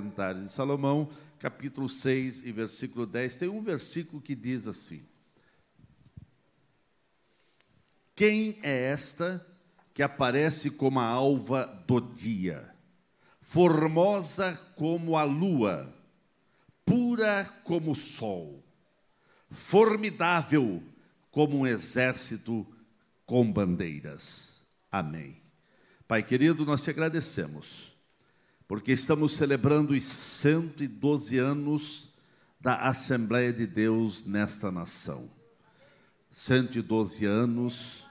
Cantares de Salomão, capítulo 6 e versículo 10. Tem um versículo que diz assim: Quem é esta que aparece como a alva do dia, formosa como a lua, pura como o sol, formidável como um exército com bandeiras? Amém. Pai querido, nós te agradecemos, porque estamos celebrando os 112 anos da Assembleia de Deus nesta nação. 112 anos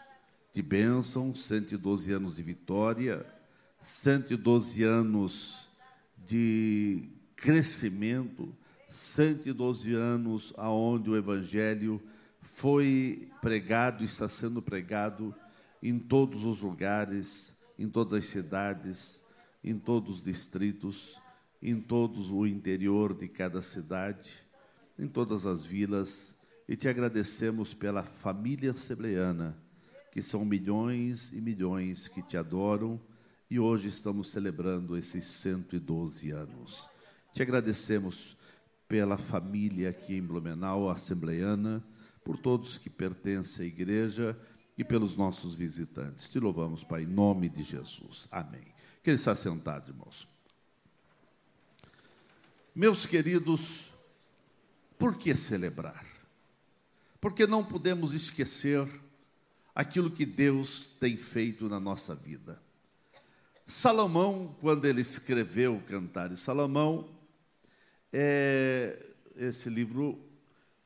de bênção, 112 anos de vitória, 112 anos de crescimento, 112 anos aonde o evangelho foi pregado, está sendo pregado em todos os lugares em todas as cidades, em todos os distritos, em todo o interior de cada cidade, em todas as vilas, e te agradecemos pela família assembleana, que são milhões e milhões que te adoram, e hoje estamos celebrando esses 112 anos. Te agradecemos pela família aqui em Blumenau, assembleana, por todos que pertencem à igreja, e pelos nossos visitantes. Te louvamos, Pai, em nome de Jesus. Amém. Que ele está sentado, irmãos. Meus queridos, por que celebrar? Porque não podemos esquecer aquilo que Deus tem feito na nossa vida. Salomão, quando ele escreveu o Cantares Salomão, é, esse livro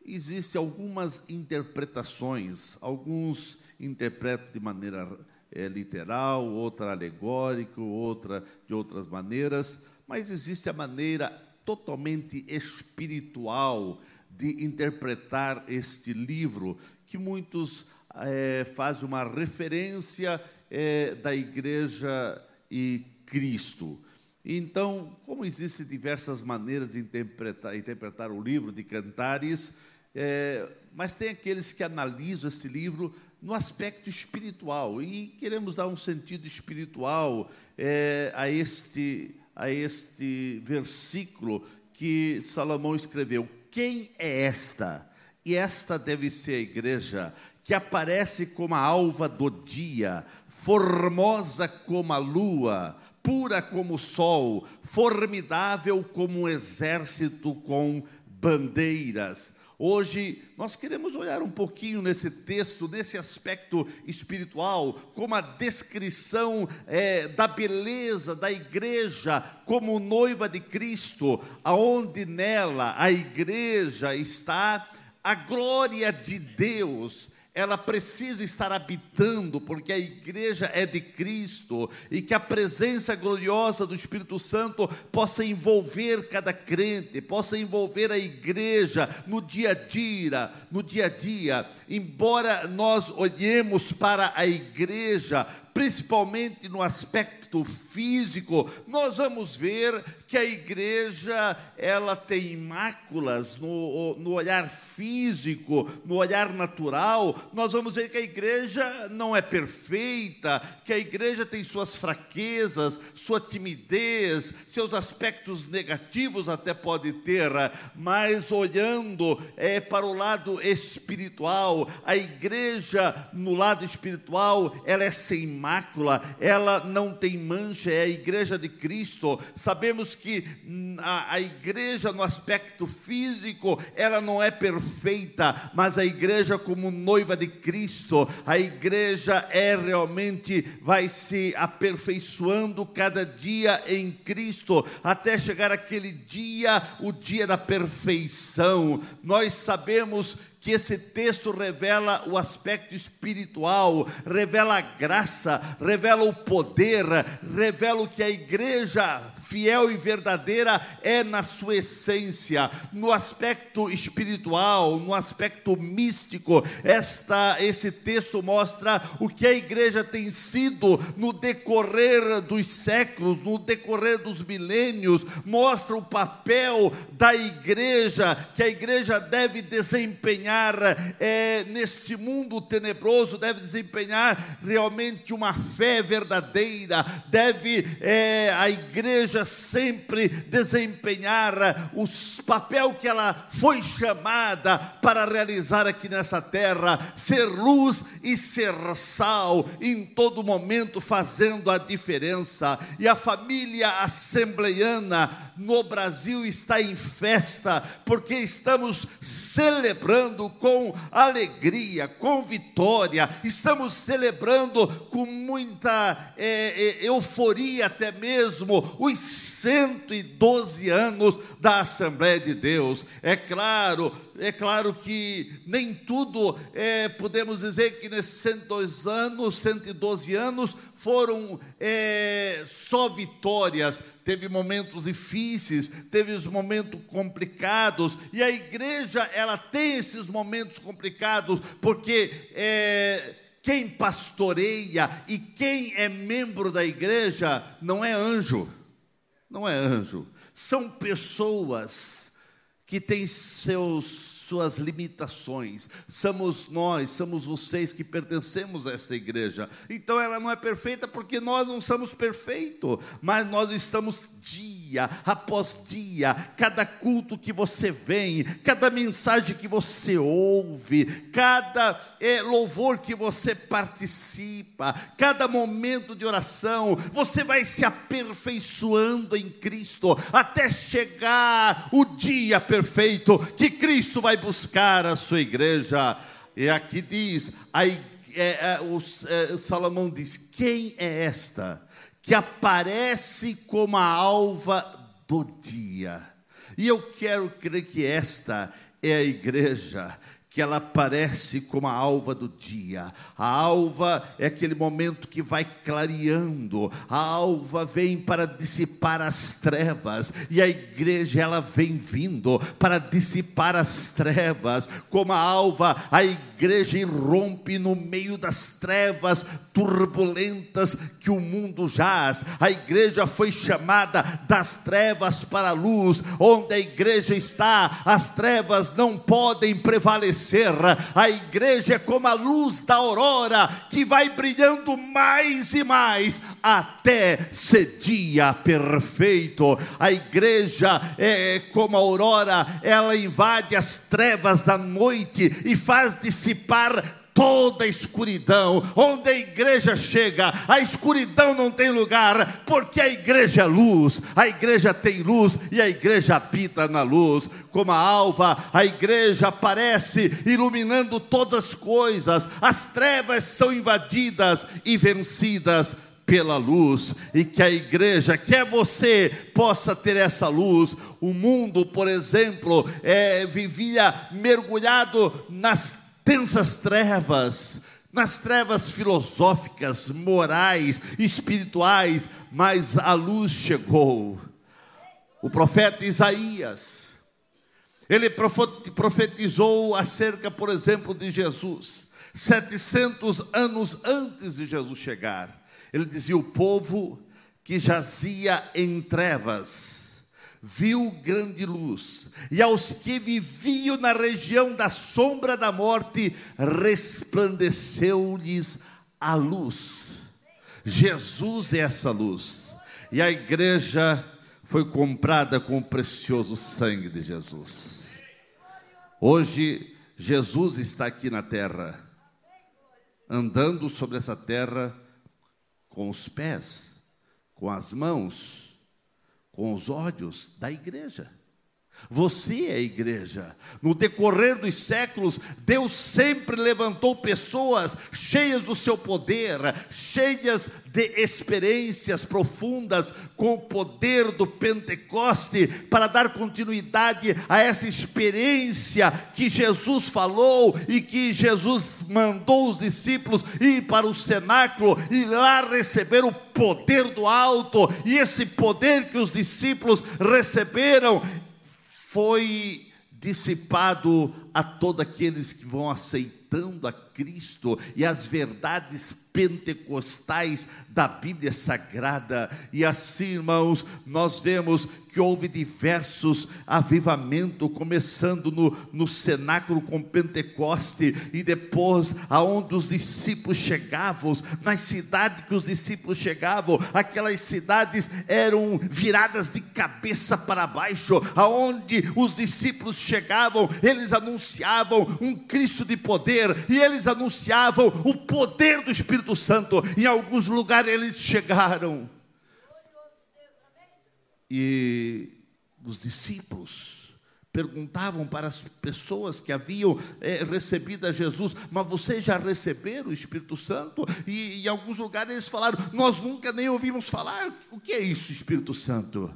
existe algumas interpretações, alguns interpretam de maneira é, literal, outra alegórica, outra de outras maneiras, mas existe a maneira totalmente espiritual de interpretar este livro, que muitos é, fazem uma referência é, da igreja e Cristo. Então, como existem diversas maneiras de interpretar, interpretar o livro de Cantares, é, mas tem aqueles que analisam esse livro no aspecto espiritual e queremos dar um sentido espiritual é, a, este, a este versículo que Salomão escreveu. Quem é esta? E esta deve ser a igreja que aparece como a alva do dia, formosa como a lua, pura como o sol, formidável como um exército com bandeiras. Hoje nós queremos olhar um pouquinho nesse texto, nesse aspecto espiritual, como a descrição é, da beleza da igreja como noiva de Cristo, aonde nela a igreja está a glória de Deus ela precisa estar habitando, porque a igreja é de Cristo, e que a presença gloriosa do Espírito Santo possa envolver cada crente, possa envolver a igreja no dia a dia, no dia a dia. Embora nós olhemos para a igreja principalmente no aspecto físico, nós vamos ver que a igreja ela tem máculas no, no olhar físico, no olhar natural. Nós vamos ver que a igreja não é perfeita, que a igreja tem suas fraquezas, sua timidez, seus aspectos negativos até pode ter, mas olhando é, para o lado espiritual, a igreja no lado espiritual ela é sem mácula mácula, ela não tem mancha, é a igreja de Cristo. Sabemos que a, a igreja, no aspecto físico, ela não é perfeita, mas a igreja, como noiva de Cristo, a igreja é realmente, vai se aperfeiçoando cada dia em Cristo, até chegar aquele dia, o dia da perfeição. Nós sabemos que esse texto revela o aspecto espiritual, revela a graça, revela o poder, revela o que a igreja fiel e verdadeira é na sua essência, no aspecto espiritual, no aspecto místico. Esta esse texto mostra o que a igreja tem sido no decorrer dos séculos, no decorrer dos milênios, mostra o papel da igreja que a igreja deve desempenhar é, neste mundo tenebroso, deve desempenhar realmente uma fé verdadeira, deve é, a igreja sempre desempenhar o papel que ela foi chamada para realizar aqui nessa terra, ser luz e ser sal, em todo momento fazendo a diferença. E a família assembleiana no Brasil está em festa, porque estamos celebrando com alegria, com vitória, estamos celebrando com muita é, é, euforia, até mesmo, os 112 anos da Assembleia de Deus. É claro, é claro que nem tudo é, podemos dizer que nesses 102 anos, 112 anos, foram é, só vitórias. Teve momentos difíceis, teve os momentos complicados, e a igreja ela tem esses momentos complicados, porque é, quem pastoreia e quem é membro da igreja não é anjo, não é anjo, são pessoas que têm seus suas limitações. Somos nós, somos vocês que pertencemos a essa igreja. Então ela não é perfeita porque nós não somos perfeitos, mas nós estamos dia após dia, cada culto que você vem, cada mensagem que você ouve, cada é, louvor que você participa, cada momento de oração, você vai se aperfeiçoando em Cristo até chegar o dia perfeito que Cristo vai buscar a sua igreja. E aqui diz, a, é, é, o, é, Salomão diz: quem é esta? que aparece como a alva do dia. E eu quero crer que esta é a igreja que ela aparece como a alva do dia. A alva é aquele momento que vai clareando. A alva vem para dissipar as trevas e a igreja ela vem vindo para dissipar as trevas. Como a alva, a igreja irrompe no meio das trevas turbulentas que o mundo jaz. A igreja foi chamada das trevas para a luz. Onde a igreja está, as trevas não podem prevalecer a igreja é como a luz da aurora que vai brilhando mais e mais até ser dia perfeito. A igreja é como a aurora, ela invade as trevas da noite e faz dissipar toda a escuridão. Onde a igreja chega, a escuridão não tem lugar, porque a igreja é luz, a igreja tem luz e a igreja habita na luz. Como a alva, a igreja aparece iluminando todas as coisas, as trevas são invadidas e vencidas pela luz e que a igreja, quer você possa ter essa luz. O mundo, por exemplo, é, vivia mergulhado nas densas trevas, nas trevas filosóficas, morais, espirituais, mas a luz chegou. O profeta Isaías, ele profetizou acerca, por exemplo, de Jesus, 700 anos antes de Jesus chegar. Ele dizia: O povo que jazia em trevas, viu grande luz, e aos que viviam na região da sombra da morte, resplandeceu-lhes a luz. Jesus é essa luz, e a igreja foi comprada com o precioso sangue de Jesus. Hoje, Jesus está aqui na terra, andando sobre essa terra com os pés, com as mãos, com os ódios da igreja. Você é a igreja. No decorrer dos séculos, Deus sempre levantou pessoas cheias do seu poder, cheias de experiências profundas com o poder do Pentecoste, para dar continuidade a essa experiência que Jesus falou e que Jesus mandou os discípulos ir para o cenáculo e lá receber o poder do alto, e esse poder que os discípulos receberam foi dissipado a todos aqueles que vão aceitar rejeitando a Cristo e as verdades pentecostais da Bíblia Sagrada. E assim, irmãos, nós vemos que houve diversos avivamentos, começando no, no cenáculo com Pentecoste, e depois aonde os discípulos chegavam, nas cidades que os discípulos chegavam, aquelas cidades eram viradas de cabeça para baixo, aonde os discípulos chegavam, eles anunciavam um Cristo de poder, e eles anunciavam o poder do Espírito Santo. Em alguns lugares eles chegaram e os discípulos perguntavam para as pessoas que haviam é, recebido a Jesus, mas vocês já receberam o Espírito Santo? E em alguns lugares eles falaram, nós nunca nem ouvimos falar. O que é isso, Espírito Santo?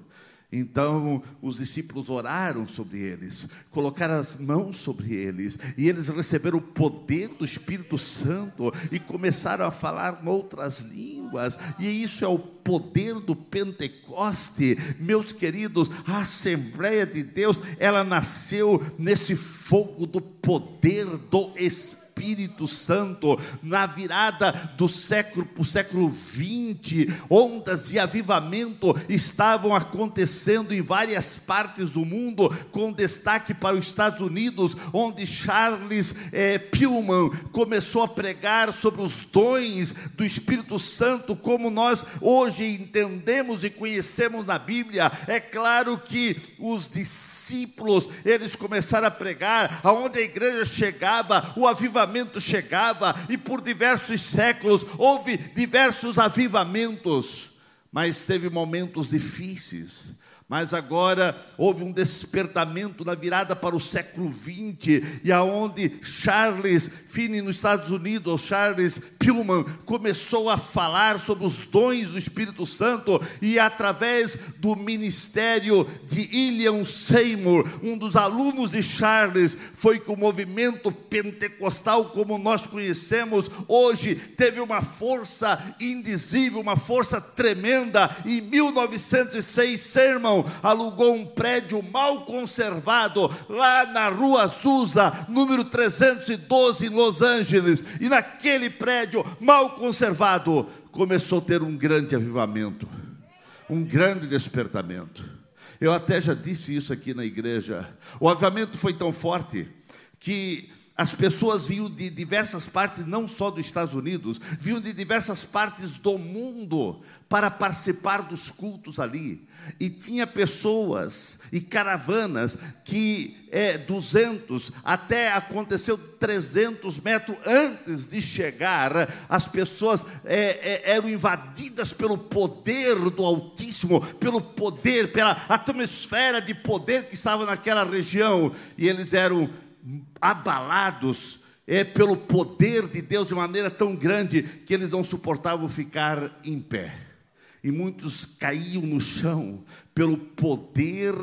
Então os discípulos oraram sobre eles, colocaram as mãos sobre eles, e eles receberam o poder do Espírito Santo e começaram a falar outras línguas, e isso é o poder do Pentecoste. Meus queridos, a Assembleia de Deus, ela nasceu nesse fogo do poder do Espírito Espírito Santo, na virada do século para o século 20, ondas de avivamento estavam acontecendo em várias partes do mundo, com destaque para os Estados Unidos, onde Charles eh, Pillman começou a pregar sobre os dons do Espírito Santo, como nós hoje entendemos e conhecemos na Bíblia. É claro que os discípulos, eles começaram a pregar, aonde a igreja chegava, o avivamento avivamento chegava e por diversos séculos houve diversos avivamentos, mas teve momentos difíceis. Mas agora houve um despertamento na virada para o século XX, e aonde Charles Finney nos Estados Unidos, Charles Pillman, começou a falar sobre os dons do Espírito Santo, e através do ministério de William Seymour, um dos alunos de Charles, foi que o movimento pentecostal, como nós conhecemos hoje, teve uma força indizível, uma força tremenda. Em 1906, Sermon alugou um prédio mal conservado lá na rua Azusa, número 312, em Los Angeles. E naquele prédio mal conservado, começou a ter um grande avivamento, um grande despertamento. Eu até já disse isso aqui na igreja. O avivamento foi tão forte que as pessoas vinham de diversas partes, não só dos Estados Unidos, vinham de diversas partes do mundo para participar dos cultos ali. E tinha pessoas e caravanas que é, 200, até aconteceu 300 metros antes de chegar, as pessoas é, é, eram invadidas pelo poder do Altíssimo, pelo poder, pela atmosfera de poder que estava naquela região, e eles eram abalados é, pelo poder de Deus de maneira tão grande que eles não suportavam ficar em pé. E muitos caíam no chão pelo poder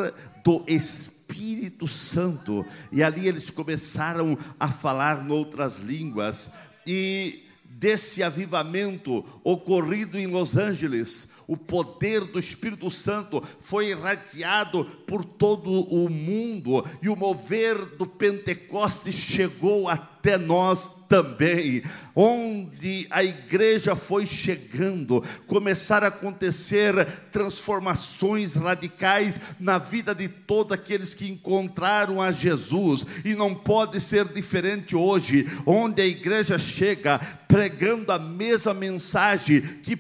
do Espírito Santo. E ali eles começaram a falar noutras línguas. E desse avivamento ocorrido em Los Angeles, o poder do Espírito Santo foi irradiado por todo o mundo e o mover do Pentecostes chegou até nós também, onde a igreja foi chegando, começaram a acontecer transformações radicais na vida de todos aqueles que encontraram a Jesus, e não pode ser diferente hoje, onde a igreja chega pregando a mesma mensagem que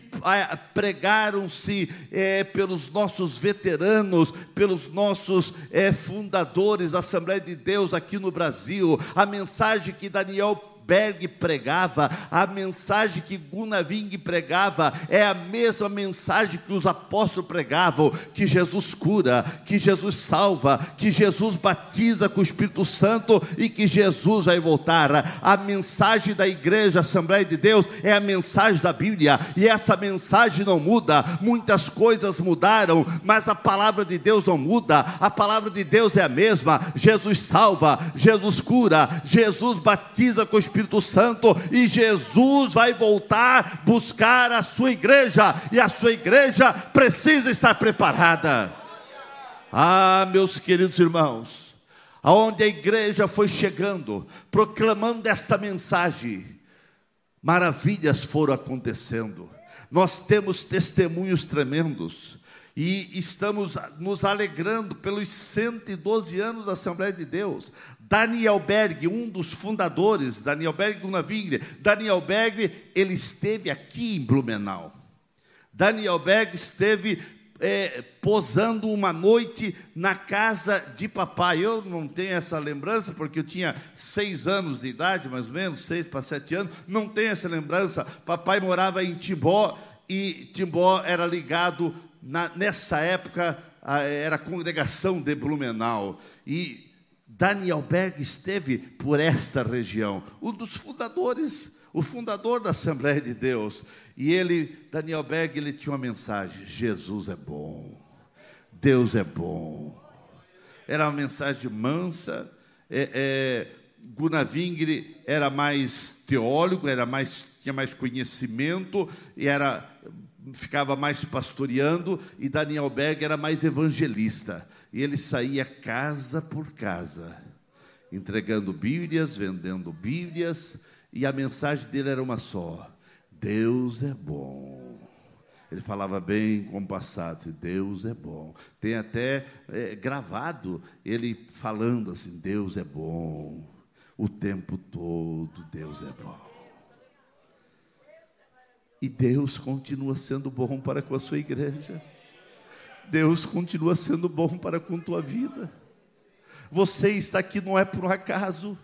pregaram-se é, pelos nossos veteranos, pelos nossos é, fundadores da Assembleia de Deus aqui no Brasil, a mensagem que Daniel Berg pregava, a mensagem que Gunaving pregava, é a mesma mensagem que os apóstolos pregavam: que Jesus cura, que Jesus salva, que Jesus batiza com o Espírito Santo e que Jesus vai voltar. A mensagem da igreja, Assembleia de Deus, é a mensagem da Bíblia, e essa mensagem não muda. Muitas coisas mudaram, mas a palavra de Deus não muda, a palavra de Deus é a mesma. Jesus salva, Jesus cura, Jesus batiza com o Espírito Espírito Santo e Jesus vai voltar buscar a sua igreja e a sua igreja precisa estar preparada. Ah, meus queridos irmãos, aonde a igreja foi chegando, proclamando essa mensagem, maravilhas foram acontecendo. Nós temos testemunhos tremendos e estamos nos alegrando pelos 112 anos da Assembleia de Deus. Daniel Berg, um dos fundadores, Daniel Berg Gunavingre, Daniel Berg, ele esteve aqui em Blumenau. Daniel Berg esteve é, posando uma noite na casa de papai. Eu não tenho essa lembrança, porque eu tinha seis anos de idade, mais ou menos, seis para sete anos, não tenho essa lembrança. Papai morava em Timbó, e Timbó era ligado, na, nessa época, a, era a congregação de Blumenau. E Daniel Berg esteve por esta região, um dos fundadores, o fundador da Assembleia de Deus. E ele, Daniel Berg, ele tinha uma mensagem: Jesus é bom, Deus é bom. Era uma mensagem mansa. É, é, era mais teólogo, era mais, tinha mais conhecimento e era ficava mais pastoreando, e Daniel Berg era mais evangelista. E ele saía casa por casa, entregando Bíblias, vendendo Bíblias, e a mensagem dele era uma só: Deus é bom. Ele falava bem compassado, assim, Deus é bom. Tem até é, gravado ele falando assim: Deus é bom. O tempo todo, Deus é bom. E Deus continua sendo bom para com a sua igreja. Deus continua sendo bom para com tua vida. Você está aqui não é por um acaso,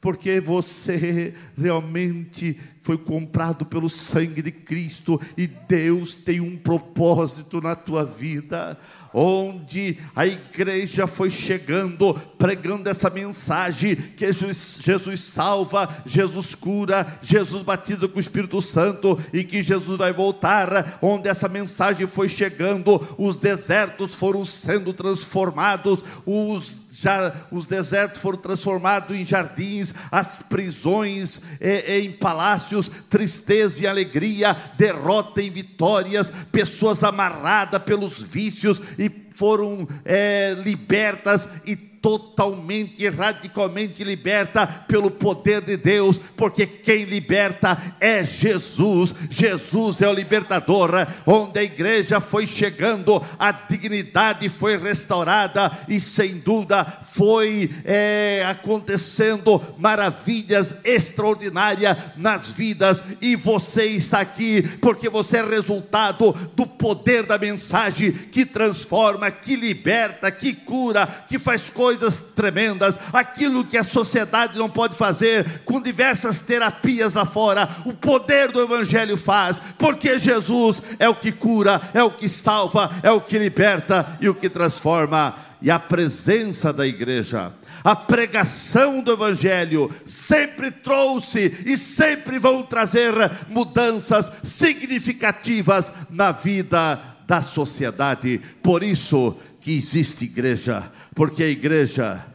porque você realmente foi comprado pelo sangue de Cristo e Deus tem um propósito na tua vida onde a igreja foi chegando, pregando essa mensagem: que Jesus, Jesus, salva, Jesus cura, Jesus batiza com o Espírito Santo e que Jesus vai voltar. Onde essa mensagem foi chegando, os desertos foram sendo transformados, os já os desertos foram transformados em jardins, as prisões eh, em palácios, tristeza e alegria, derrota em vitórias, pessoas amarradas pelos vícios e foram é, libertas e totalmente e radicalmente liberta pelo poder de Deus, porque quem liberta é Jesus. Jesus é o libertador. Onde a igreja foi chegando, a dignidade foi restaurada e sem dúvida foi é, acontecendo maravilhas extraordinárias nas vidas. E você está aqui porque você é resultado do poder da mensagem que transforma, que liberta, que cura, que faz coisas coisas tremendas, aquilo que a sociedade não pode fazer, com diversas terapias lá fora, o poder do Evangelho faz, porque Jesus é o que cura, é o que salva, é o que liberta e o que transforma, e a presença da igreja a pregação do Evangelho sempre trouxe e sempre vão trazer mudanças significativas na vida da sociedade. Por isso que existe igreja, porque a igreja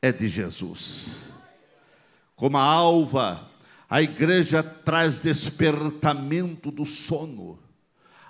é de Jesus. Como a alva, a igreja traz despertamento do sono.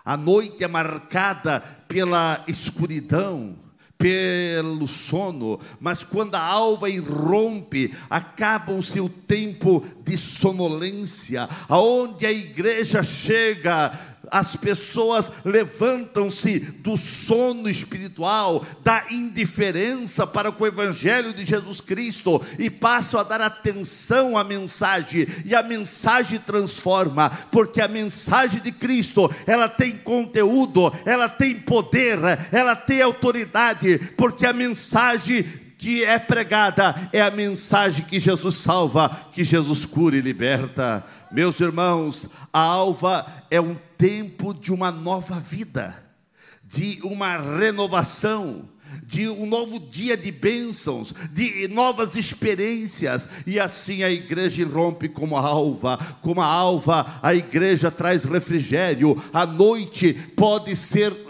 A noite é marcada pela escuridão, pelo sono, mas quando a alva irrompe, acaba-se o tempo de sonolência, aonde a igreja chega as pessoas levantam-se do sono espiritual, da indiferença para com o Evangelho de Jesus Cristo e passam a dar atenção à mensagem, e a mensagem transforma, porque a mensagem de Cristo, ela tem conteúdo, ela tem poder, ela tem autoridade, porque a mensagem que é pregada é a mensagem que Jesus salva, que Jesus cura e liberta. Meus irmãos, a alva é um tempo de uma nova vida, de uma renovação, de um novo dia de bênçãos, de novas experiências, e assim a igreja rompe como a alva, como a alva, a igreja traz refrigério, a noite pode ser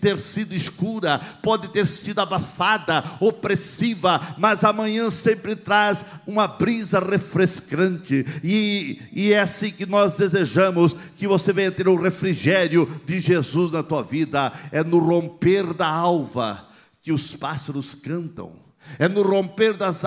ter sido escura, pode ter sido abafada, opressiva, mas amanhã sempre traz uma brisa refrescante, e, e é assim que nós desejamos que você venha ter o refrigério de Jesus na tua vida, é no romper da alva que os pássaros cantam É no romper das,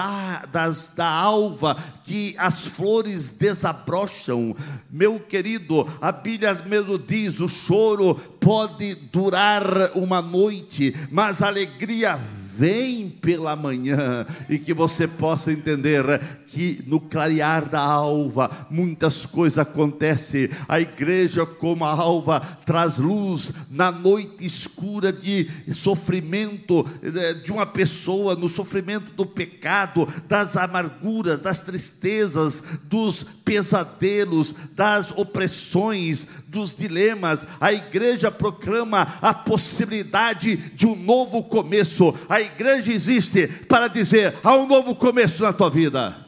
das, da alva que as flores desabrocham. Meu querido, a Bíblia mesmo diz: o choro pode durar uma noite, mas a alegria vem pela manhã e que você possa entender que no clarear da alva muitas coisas acontecem. A igreja, como a alva, traz luz na noite escura de sofrimento eh, de uma pessoa, no sofrimento do pecado, das amarguras, das tristezas, dos pesadelos, das opressões, dos dilemas. A igreja proclama a possibilidade de um novo começo. A igreja existe para dizer: há um novo começo na tua vida.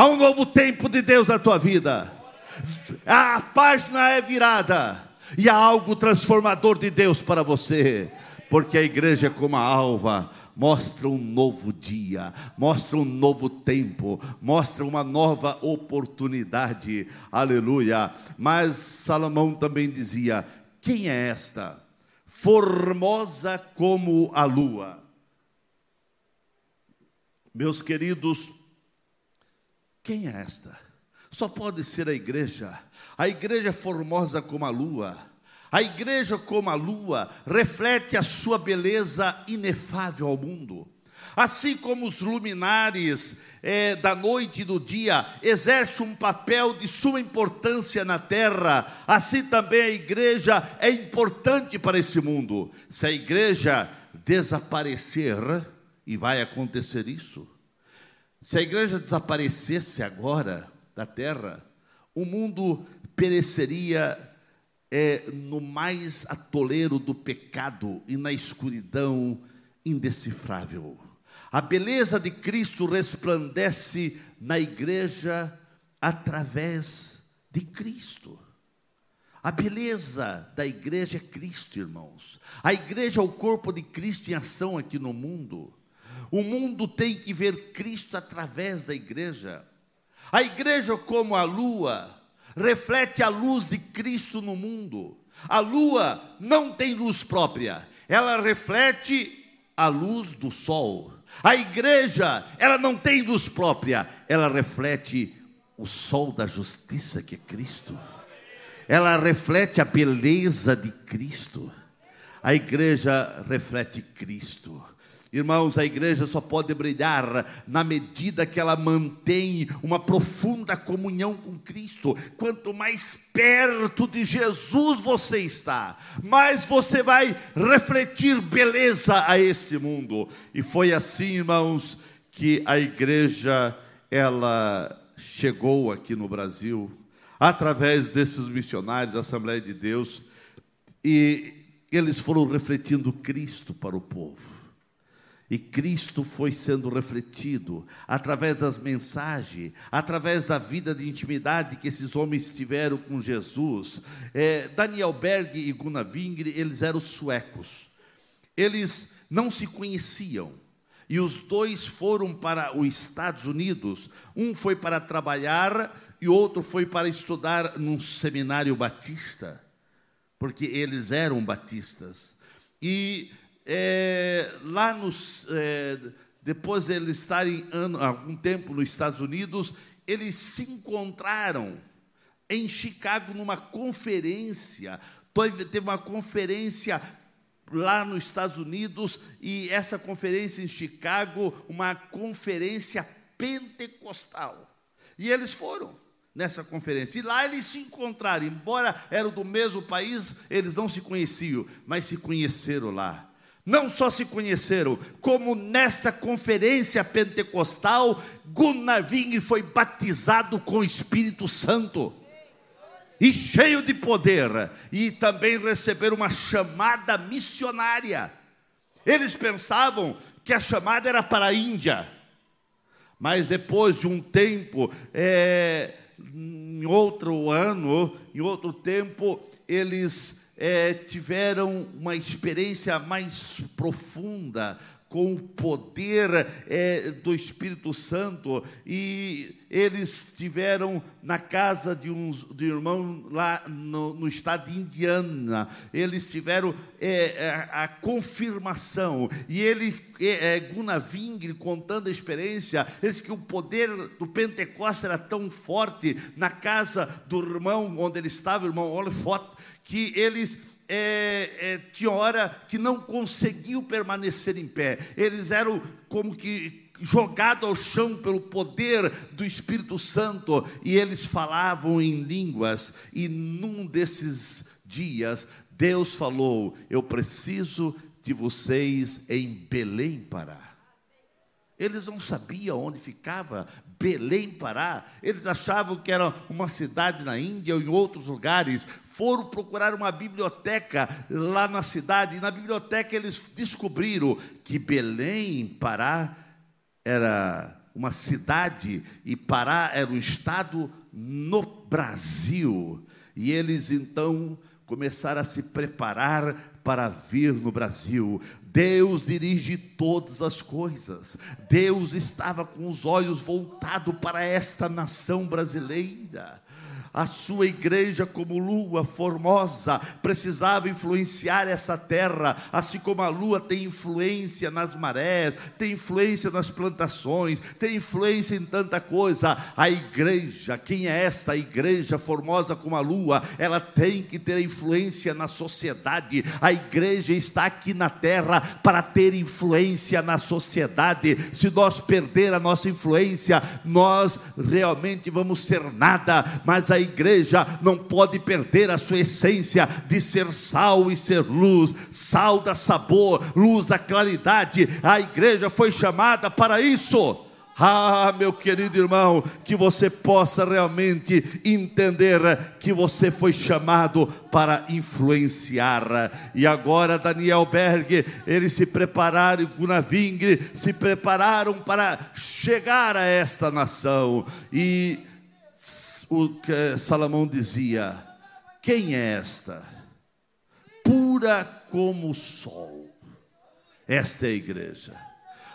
Há um novo tempo de Deus na tua vida. A página é virada e há algo transformador de Deus para você, porque a igreja é como a alva, mostra um novo dia, mostra um novo tempo, mostra uma nova oportunidade. Aleluia. Mas Salomão também dizia: Quem é esta? Formosa como a lua. Meus queridos, quem é esta? Só pode ser a igreja. A igreja formosa como a lua. A igreja, como a lua, reflete a sua beleza inefável ao mundo. Assim como os luminares é, da noite e do dia exercem um papel de suma importância na terra, assim também a igreja é importante para esse mundo. Se a igreja desaparecer, e vai acontecer isso, se a igreja desaparecesse agora da terra, o mundo pereceria é, no mais atoleiro do pecado e na escuridão indecifrável. A beleza de Cristo resplandece na igreja através de Cristo. A beleza da igreja é Cristo, irmãos. A igreja é o corpo de Cristo em ação aqui no mundo. O mundo tem que ver Cristo através da igreja. A igreja, como a lua, reflete a luz de Cristo no mundo. A lua não tem luz própria, ela reflete a luz do sol. A igreja, ela não tem luz própria, ela reflete o sol da justiça que é Cristo. Ela reflete a beleza de Cristo. A igreja reflete Cristo. Irmãos, a igreja só pode brilhar na medida que ela mantém uma profunda comunhão com Cristo. Quanto mais perto de Jesus você está, mais você vai refletir beleza a este mundo. E foi assim, irmãos, que a igreja ela chegou aqui no Brasil através desses missionários da Assembleia de Deus e eles foram refletindo Cristo para o povo. E Cristo foi sendo refletido através das mensagens, através da vida de intimidade que esses homens tiveram com Jesus. É, Daniel Berg e Gunnar Wingre, eles eram suecos. Eles não se conheciam. E os dois foram para os Estados Unidos. Um foi para trabalhar e outro foi para estudar num seminário batista, porque eles eram batistas. E é, lá nos, é, depois de eles estarem ano, algum tempo nos Estados Unidos, eles se encontraram em Chicago numa conferência. Teve uma conferência lá nos Estados Unidos e essa conferência em Chicago, uma conferência pentecostal. E eles foram nessa conferência. E lá eles se encontraram, embora eram do mesmo país, eles não se conheciam, mas se conheceram lá não só se conheceram, como nesta conferência pentecostal, Gunnar Wing foi batizado com o Espírito Santo. E cheio de poder, e também receberam uma chamada missionária. Eles pensavam que a chamada era para a Índia, mas depois de um tempo, é, em outro ano, em outro tempo, eles é, tiveram uma experiência mais profunda com o poder é, do Espírito Santo e eles estiveram na casa de um, de um irmão lá no, no, estado de Indiana. Eles tiveram é, a, a, confirmação. E ele, é, é, Gunaving, contando a experiência, eles que o poder do Pentecostes era tão forte na casa do irmão onde ele estava, o irmão Olifot, que eles é, é, tinha hora que não conseguiu permanecer em pé. Eles eram como que jogados ao chão pelo poder do Espírito Santo e eles falavam em línguas. E num desses dias, Deus falou: Eu preciso de vocês em Belém Pará. Eles não sabiam onde ficava Belém Pará. Eles achavam que era uma cidade na Índia ou em outros lugares. Foram procurar uma biblioteca lá na cidade. E na biblioteca eles descobriram que Belém Pará era uma cidade e Pará era um estado no Brasil. E eles então começaram a se preparar para vir no Brasil. Deus dirige todas as coisas. Deus estava com os olhos voltados para esta nação brasileira. A sua igreja, como lua formosa, precisava influenciar essa terra, assim como a lua tem influência nas marés, tem influência nas plantações, tem influência em tanta coisa. A igreja, quem é esta igreja formosa como a lua? Ela tem que ter influência na sociedade. A igreja está aqui na terra para ter influência na sociedade. Se nós perder a nossa influência, nós realmente vamos ser nada, mas a igreja não pode perder a sua essência de ser sal e ser luz, sal da sabor, luz da claridade. A igreja foi chamada para isso. Ah, meu querido irmão, que você possa realmente entender que você foi chamado para influenciar. E agora Daniel Berg, eles se prepararam, Gunaving se prepararam para chegar a esta nação. E o que Salomão dizia: Quem é esta? Pura como o sol. Esta é a igreja.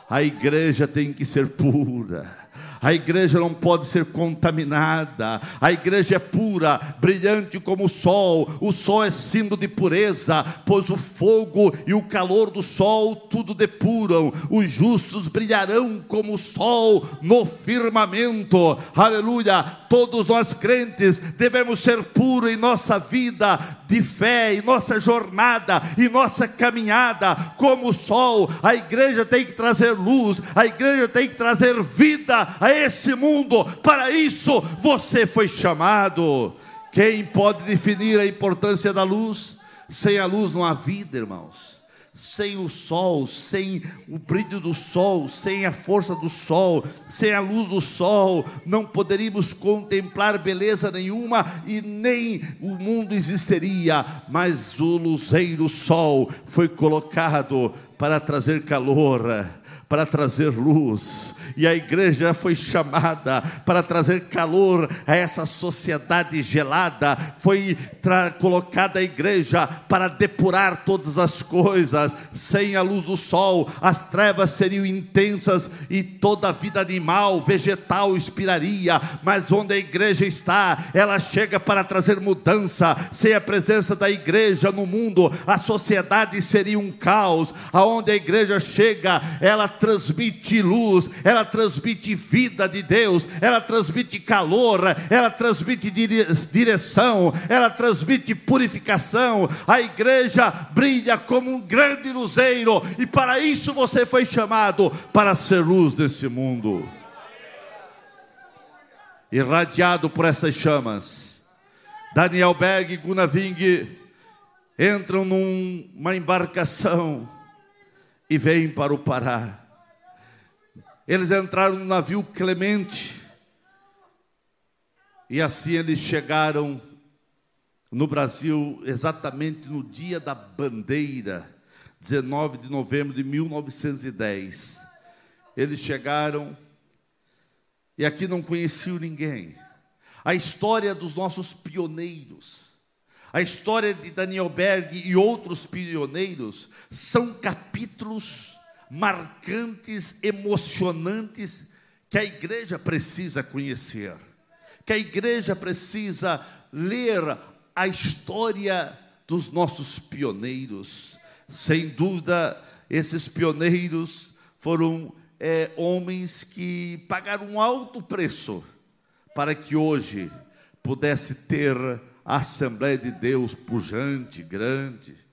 A igreja tem que ser pura a igreja não pode ser contaminada. A igreja é pura, brilhante como o sol. O sol é símbolo de pureza, pois o fogo e o calor do sol tudo depuram. Os justos brilharão como o sol no firmamento. Aleluia! Todos nós crentes devemos ser puros em nossa vida de fé, em nossa jornada, em nossa caminhada, como o sol. A igreja tem que trazer luz, a igreja tem que trazer vida a esse mundo. Para isso você foi chamado. Quem pode definir a importância da luz? Sem a luz não há vida, irmãos. Sem o sol, sem o brilho do sol, sem a força do sol, sem a luz do sol, não poderíamos contemplar beleza nenhuma e nem o mundo existiria. Mas o luzeiro sol foi colocado para trazer calor, para trazer luz, e a igreja foi chamada para trazer calor a essa sociedade gelada, foi colocada a igreja para depurar todas as coisas, sem a luz do sol, as trevas seriam intensas e toda a vida animal, vegetal expiraria, mas onde a igreja está, ela chega para trazer mudança, sem a presença da igreja no mundo, a sociedade seria um caos, aonde a igreja chega, ela transmite luz, ela transmite vida de Deus, ela transmite calor, ela transmite direção, ela transmite purificação. A igreja brilha como um grande luzeiro, e para isso você foi chamado para ser luz nesse mundo. Irradiado por essas chamas, Daniel Berg e Gunaving entram numa embarcação e vêm para o Pará. Eles entraram no navio Clemente. E assim eles chegaram no Brasil exatamente no dia da bandeira, 19 de novembro de 1910. Eles chegaram e aqui não conheciam ninguém. A história dos nossos pioneiros, a história de Daniel Berg e outros pioneiros são capítulos marcantes, emocionantes que a igreja precisa conhecer, que a igreja precisa ler a história dos nossos pioneiros. Sem dúvida, esses pioneiros foram é, homens que pagaram um alto preço para que hoje pudesse ter a Assembleia de Deus pujante, grande.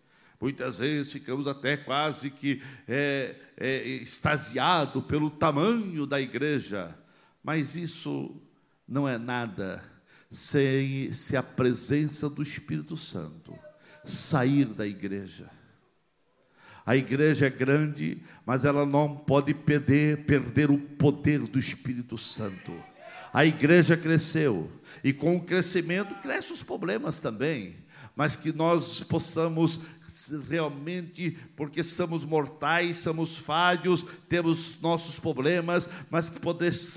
Muitas vezes ficamos até quase que é, é, extasiado pelo tamanho da igreja, mas isso não é nada sem se a presença do Espírito Santo sair da igreja. A igreja é grande, mas ela não pode perder, perder o poder do Espírito Santo. A igreja cresceu, e com o crescimento crescem os problemas também, mas que nós possamos realmente, porque somos mortais, somos falhos, temos nossos problemas, mas que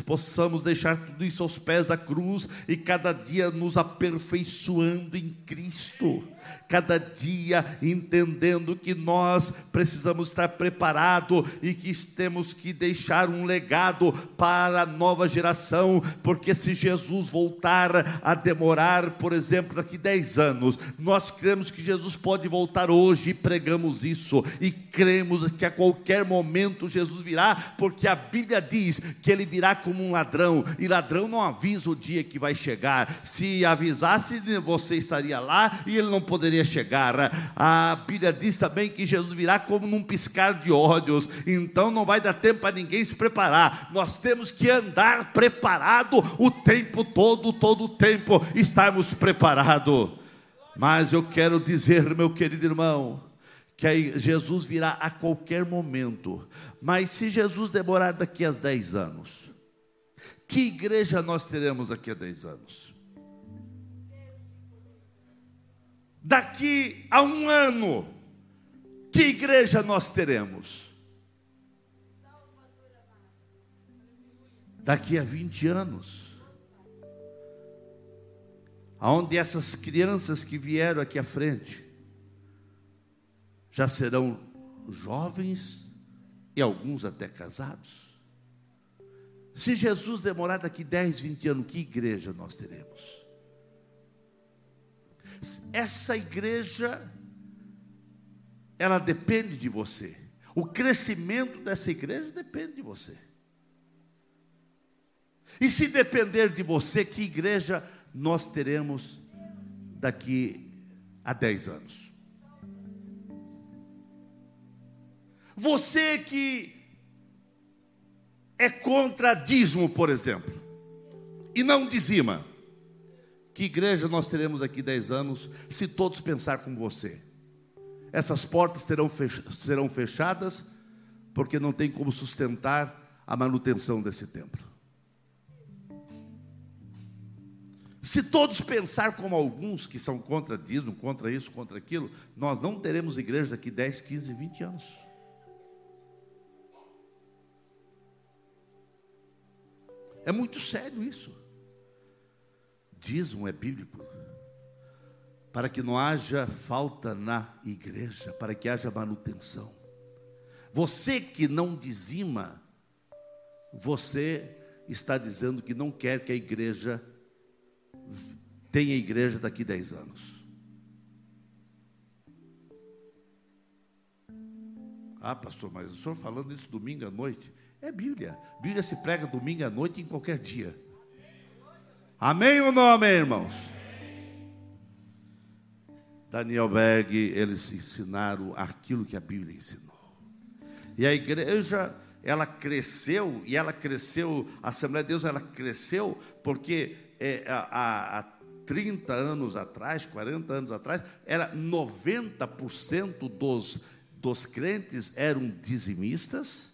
possamos deixar tudo isso aos pés da cruz e cada dia nos aperfeiçoando em Cristo. Cada dia entendendo que nós precisamos estar preparados e que temos que deixar um legado para a nova geração, porque se Jesus voltar a demorar, por exemplo, daqui 10 anos, nós cremos que Jesus pode voltar hoje e pregamos isso, e cremos que a qualquer momento Jesus virá, porque a Bíblia diz que ele virá como um ladrão, e ladrão não avisa o dia que vai chegar, se avisasse, você estaria lá e ele não poderia chegar. A Bíblia diz também que Jesus virá como num piscar de olhos, então não vai dar tempo para ninguém se preparar. Nós temos que andar preparado o tempo todo, todo o tempo, estarmos preparados. Mas eu quero dizer, meu querido irmão, que Jesus virá a qualquer momento. Mas se Jesus demorar daqui a 10 anos, que igreja nós teremos daqui a 10 anos? daqui a um ano, que igreja nós teremos? Daqui a 20 anos. Aonde essas crianças que vieram aqui à frente já serão jovens e alguns até casados. Se Jesus demorar daqui 10, 20 anos, que igreja nós teremos? essa igreja, ela depende de você. O crescimento dessa igreja depende de você. E se depender de você, que igreja nós teremos daqui a 10 anos? Você que é contra dízimo, por exemplo, e não dizima. Que igreja nós teremos aqui 10 anos se todos pensar como você? Essas portas terão serão fechadas porque não tem como sustentar a manutenção desse templo. Se todos pensar como alguns que são contra dízimo, contra isso, contra aquilo, nós não teremos igreja daqui 10, 15, 20 anos. É muito sério isso dízimo é bíblico. Para que não haja falta na igreja, para que haja manutenção. Você que não dizima, você está dizendo que não quer que a igreja tenha igreja daqui 10 anos. Ah, pastor, mas o senhor falando isso domingo à noite? É Bíblia. Bíblia se prega domingo à noite em qualquer dia. Amém ou não amém, irmãos? Daniel Berg, eles ensinaram aquilo que a Bíblia ensinou. E a igreja, ela cresceu, e ela cresceu, a Assembleia de Deus, ela cresceu, porque é, há, há 30 anos atrás, 40 anos atrás, era 90% dos, dos crentes eram dizimistas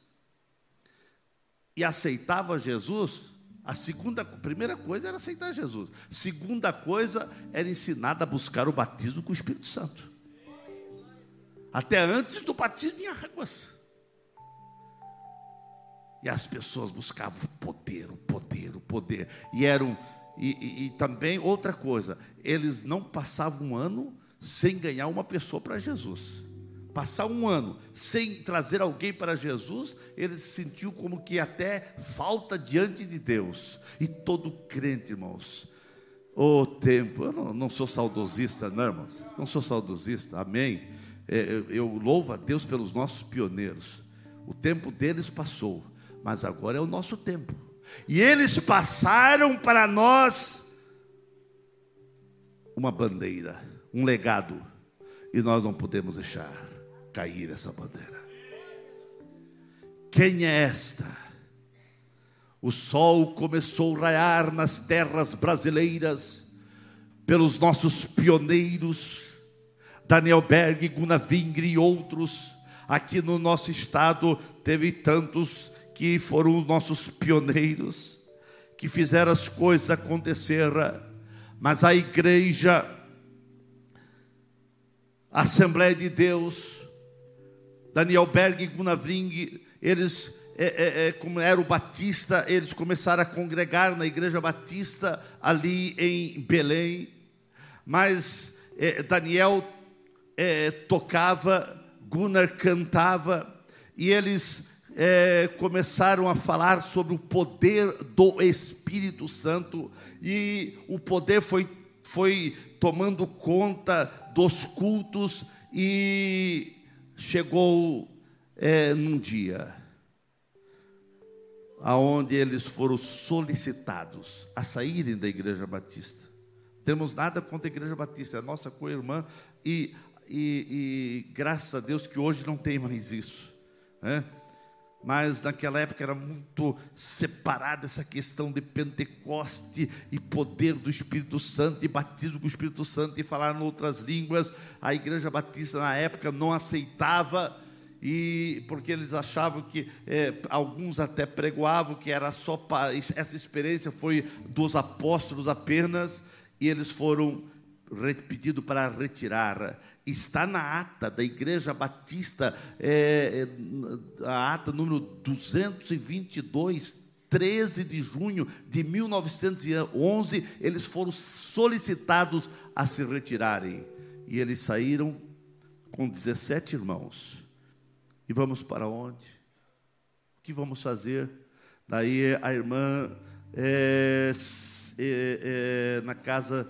e aceitavam Jesus a segunda, primeira coisa era aceitar Jesus. Segunda coisa era ensinar a buscar o batismo com o Espírito Santo. Até antes do batismo em águas. E as pessoas buscavam poder, o poder, o poder. E eram e, e, e também outra coisa, eles não passavam um ano sem ganhar uma pessoa para Jesus. passar um ano sem trazer alguém para Jesus, ele se sentiu como que até falta diante de Deus. E todo crente, irmãos, o tempo, eu não, não, sou saudosista, não, irmãos, não sou saudosista, amém. É, eu louvo a Deus pelos nossos pioneiros. O tempo deles passou, mas agora é o nosso tempo. E eles passaram para nós uma bandeira, um legado, e nós não podemos deixar cair essa bandeira. Quem é esta? O sol começou a raiar nas terras brasileiras pelos nossos pioneiros, Daniel Berg, Gunnar Vingre e outros. Aqui no nosso estado teve tantos que foram os nossos pioneiros, que fizeram as coisas acontecer, mas a igreja, a Assembleia de Deus, Daniel Berg e Gunavring, eles, é, é, é, como era o Batista, eles começaram a congregar na igreja Batista ali em Belém, mas é, Daniel é, tocava, Gunnar cantava, e eles é, começaram a falar sobre o poder do Espírito Santo, e o poder foi, foi tomando conta dos cultos, e chegou é, num dia aonde eles foram solicitados a saírem da igreja batista. Temos nada contra a igreja batista, é nossa co-irmã e, e, e, graças a Deus que hoje não tem mais isso. Né? Mas naquela época era muito separada essa questão de Pentecoste e poder do Espírito Santo, e batismo com o Espírito Santo e falar em outras línguas. A igreja batista na época não aceitava, e porque eles achavam que é, alguns até pregoavam que era só essa experiência foi dos apóstolos apenas, e eles foram pedidos para retirar está na ata da Igreja Batista, é, é a ata número 222, 13 de junho de 1911, eles foram solicitados a se retirarem. E eles saíram com 17 irmãos. E vamos para onde? O que vamos fazer? Daí a irmã, é, é, é na casa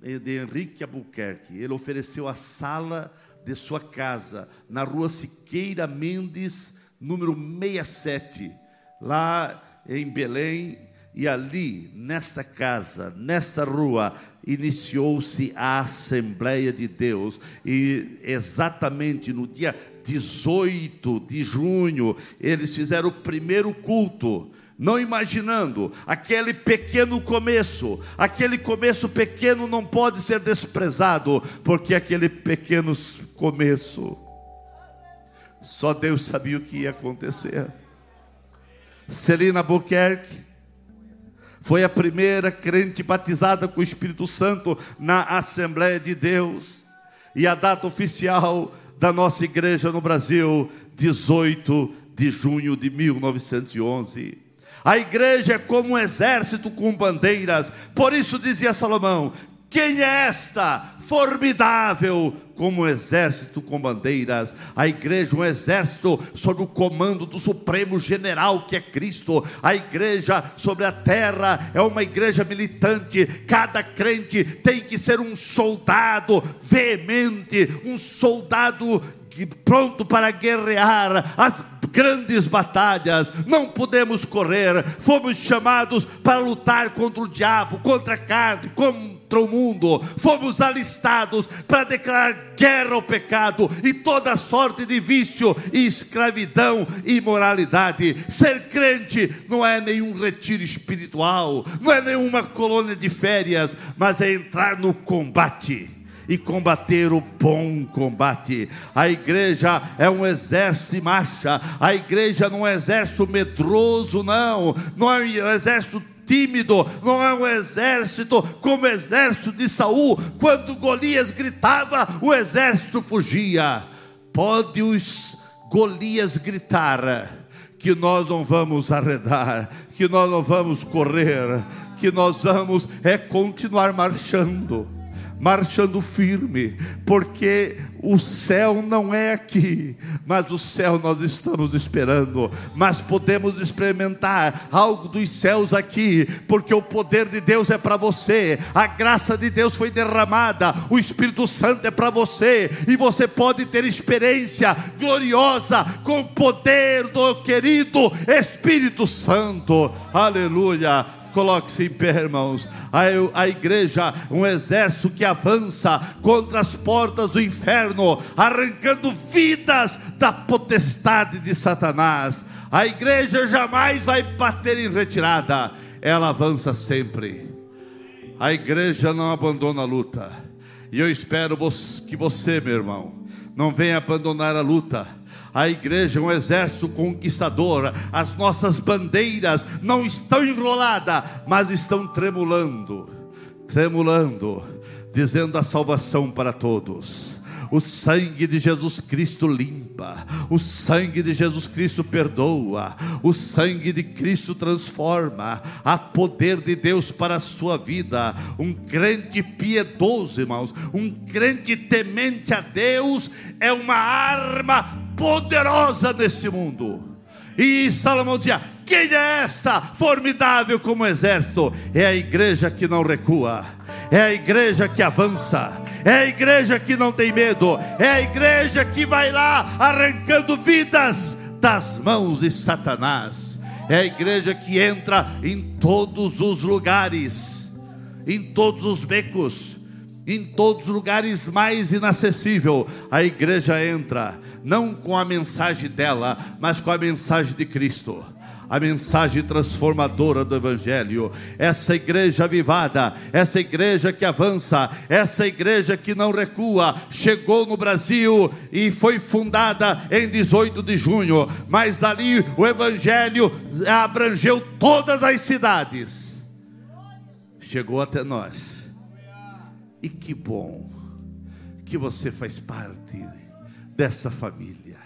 de Henrique Albuquerque. Ele ofereceu a sala de sua casa na rua Siqueira Mendes, número 67, lá em Belém. E ali, nesta casa, nesta rua, iniciou-se a Assembleia de Deus. E exatamente no dia 18 de junho, eles fizeram o primeiro culto não imaginando aquele pequeno começo, aquele começo pequeno não pode ser desprezado, porque aquele pequeno começo, só Deus sabia o que ia acontecer. Celina Buquerque foi a primeira crente batizada com o Espírito Santo na Assembleia de Deus, e a data oficial da nossa igreja no Brasil, 18 de junho de 1911. A igreja é como um exército com bandeiras. Por isso dizia Salomão: quem é esta? Formidável como um exército com bandeiras. A igreja, um exército sob o comando do Supremo General que é Cristo. A igreja sobre a terra é uma igreja militante. Cada crente tem que ser um soldado veemente, um soldado pronto para guerrear as grandes batalhas, não podemos correr, fomos chamados para lutar contra o diabo, contra a carne, contra o mundo, fomos alistados para declarar guerra ao pecado e toda sorte de vício e escravidão e imoralidade. Ser crente não é nenhum retiro espiritual, não é nenhuma colônia de férias, mas é entrar no combate e combater o bom combate. A igreja é um exército em marcha, a igreja não é um exército medroso, não, não é um exército tímido, não é um exército como o exército de Saul, quando Golias gritava, o exército fugia. Pode os Golias gritar, que nós não vamos arredar, que nós não vamos correr, que nós vamos é continuar marchando marchando firme, porque o céu não é aqui, mas o céu nós estamos esperando. Mas podemos experimentar algo dos céus aqui, porque o poder de Deus é para você, a graça de Deus foi derramada, o Espírito Santo é para você, e você pode ter experiência gloriosa com o poder do querido Espírito Santo. Aleluia. Coloque-se em pé, irmãos. A, a igreja, um exército que avança contra as portas do inferno, arrancando vidas da potestade de Satanás. A igreja jamais vai bater em retirada, ela avança sempre. A igreja não abandona a luta. E eu espero que você, meu irmão, não venha abandonar a luta a igreja é um exército conquistador. As nossas bandeiras não estão enroladas, mas estão tremulando, tremulando, dizendo a salvação para todos. O sangue de Jesus Cristo limpa, o sangue de Jesus Cristo perdoa, o sangue de Cristo transforma. Há poder de Deus para a sua vida. Um crente piedoso, irmãos, um crente temente a Deus é uma arma poderosa nesse mundo. E Salomão dizia: Quem é esta formidável como exército? É a igreja que não recua, é a igreja que avança, é a igreja que não tem medo, é a igreja que vai lá arrancando vidas das mãos de Satanás, é a igreja que entra em todos os lugares, em todos os becos, em todos os lugares mais inacessível, a igreja entra não com a mensagem dela, mas com a mensagem de Cristo a mensagem transformadora do Evangelho. Essa igreja avivada, essa igreja que avança, essa igreja que não recua, chegou no Brasil e foi fundada em 18 de junho, mas dali o Evangelho abrangeu todas as cidades, chegou até nós. E que bom que você faz parte dessa família.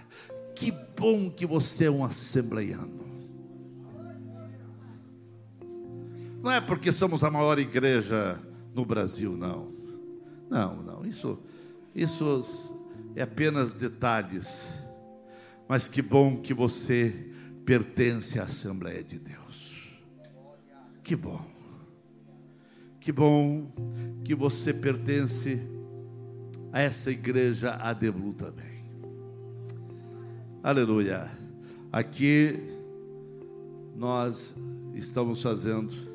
Que bom que você é um assembleiano. Não é porque somos a maior igreja no Brasil, não. Não, não. Isso, isso é apenas detalhes. Mas que bom que você pertence à Assembleia de Deus. Que bom. Que bom que você pertence a essa igreja Adeblu também. Aleluia. Aqui nós estamos fazendo,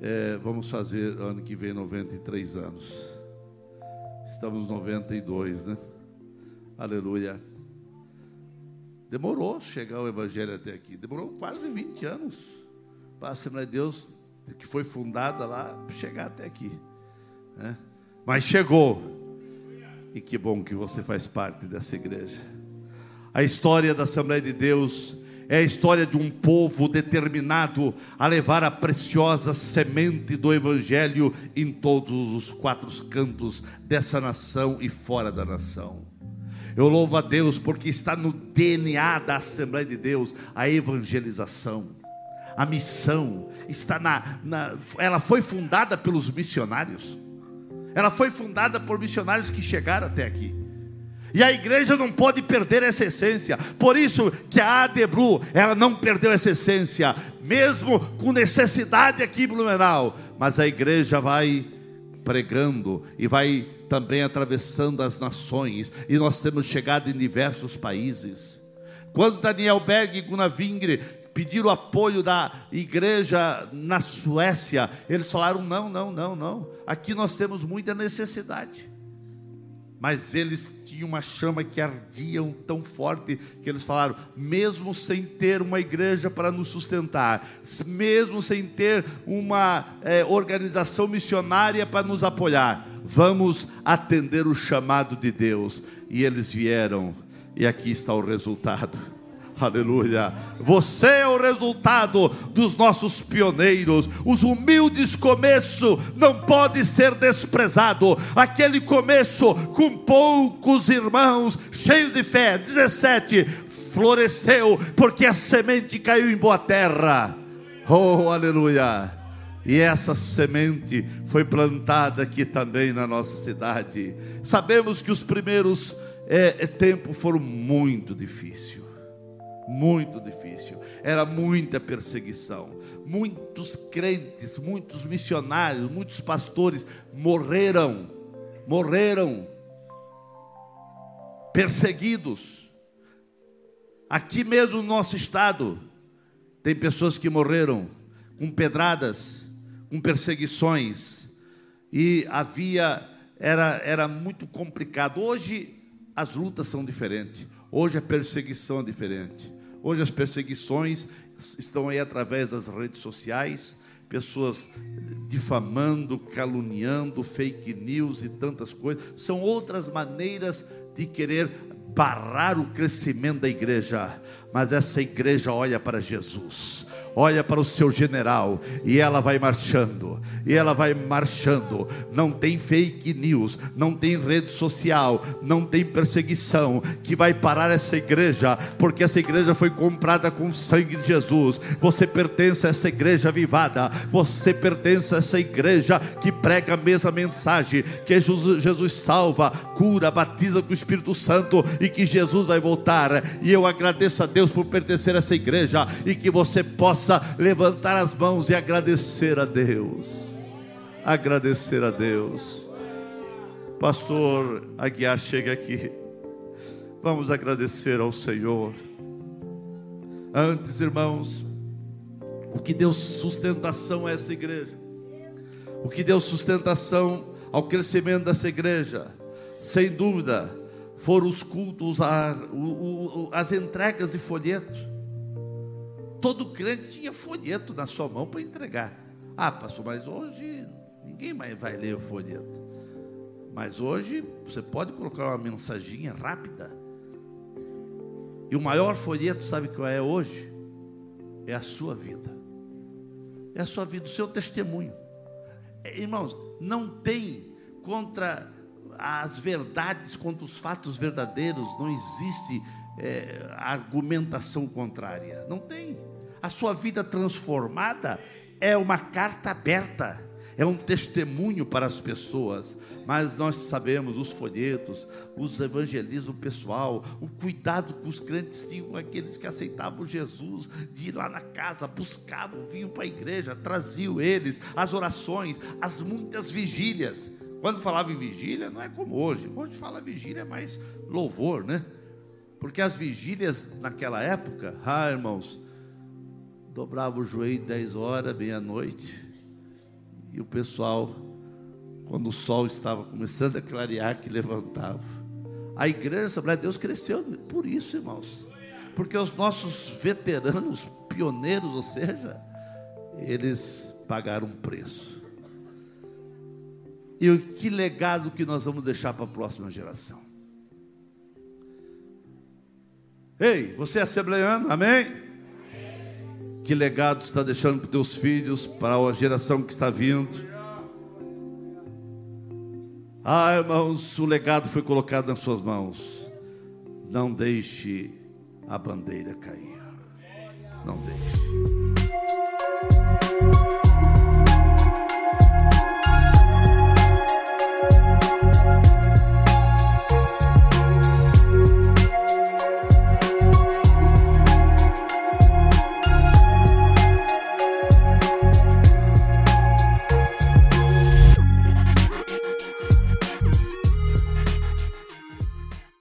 é, vamos fazer ano que vem 93 anos. Estamos 92, né? Aleluia. Demorou chegar o Evangelho até aqui, demorou quase 20 anos para a Assembleia de Deus, que foi fundada lá, chegar até aqui. Né? Mas chegou. E que bom que você faz parte dessa igreja. A história da Assembleia de Deus é a história de um povo determinado a levar a preciosa semente do Evangelho em todos os quatro cantos dessa nação e fora da nação. Eu louvo a Deus porque está no DNA da Assembleia de Deus a evangelização, a missão está na, na ela foi fundada pelos missionários, ela foi fundada por missionários que chegaram até aqui. E a igreja não pode perder essa essência. Por isso que a Adebru, ela não perdeu essa essência, mesmo com necessidade aqui em Blumenau. Mas a igreja vai pregando e vai também atravessando as nações. E nós temos chegado em diversos países. Quando Daniel Berg e Gunnar Vingre pediram apoio da igreja na Suécia, eles falaram: não, não, não, não. Aqui nós temos muita necessidade. Mas eles tinham uma chama que ardia tão forte que eles falaram: mesmo sem ter uma igreja para nos sustentar, mesmo sem ter uma é, organização missionária para nos apoiar, vamos atender o chamado de Deus. E eles vieram, e aqui está o resultado. Aleluia. Você é o resultado dos nossos pioneiros. Os humildes começo não pode ser desprezado. Aquele começo com poucos irmãos, cheios de fé. 17 floresceu porque a semente caiu em boa terra. Oh, aleluia. E essa semente foi plantada aqui também na nossa cidade. Sabemos que os primeiros é, é, tempos foram muito difíceis. Muito difícil. Era muita perseguição. Muitos crentes, muitos missionários, muitos pastores morreram. Morreram. Perseguidos. Aqui mesmo no nosso estado, tem pessoas que morreram com pedradas, com perseguições, e havia, era, era muito complicado. Hoje as lutas são diferentes, hoje a perseguição é diferente. Hoje as perseguições estão aí através das redes sociais, pessoas difamando, caluniando, fake news e tantas coisas. São outras maneiras de querer barrar o crescimento da igreja, mas essa igreja olha para Jesus olha para o seu general e ela vai marchando, e ela vai marchando. Não tem fake news, não tem rede social, não tem perseguição que vai parar essa igreja, porque essa igreja foi comprada com o sangue de Jesus. Você pertence a essa igreja vivada, você pertence a essa igreja que prega a mesma mensagem: que Jesus, Jesus salva, cura, batiza com o Espírito Santo e que Jesus vai voltar. E eu agradeço a Deus por pertencer a essa igreja e que você possa possa levantar as mãos e agradecer a Deus. Agradecer a Deus. Pastor Aguiar, chega aqui. Vamos agradecer ao Senhor. Antes, irmãos, o que deu sustentação a essa igreja, o que deu sustentação ao crescimento dessa igreja, sem dúvida, foram os cultos, as entregas de folhetos todo crente tinha folheto na sua mão para entregar. Ah, pastor, mas hoje ninguém mais vai ler o folheto. Mas hoje você pode colocar uma mensaginha rápida. E o maior folheto, sabe qual é hoje? É a sua vida. É a sua vida, o seu testemunho. É, irmãos, não tem contra as verdades, contra os fatos verdadeiros, não existe é, argumentação contrária. Não tem. A sua vida transformada é uma carta aberta, é um testemunho para as pessoas. Mas nós sabemos os folhetos, os evangelismos pessoal, o cuidado que os crentes tinham aqueles que aceitavam Jesus, de ir lá na casa, buscavam, vinham para a igreja, traziam eles, as orações, as muitas vigílias. Quando falava em vigília, não é como hoje. Hoje fala vigília é mais louvor, né? Porque as vigílias naquela época, ah, irmãos, dobrava o joelho 10 horas, meia-noite, e o pessoal, quando o sol estava começando a clarear, que levantava. A igreja Assembleia de Deus cresceu por isso, irmãos. Porque os nossos veteranos, pioneiros, ou seja, eles pagaram um preço. E que legado que nós vamos deixar para a próxima geração? Ei, você é assembleano, amém? Que legado está deixando para os teus filhos, para a geração que está vindo? Ah, irmãos, o legado foi colocado nas suas mãos. Não deixe a bandeira cair. Não deixe.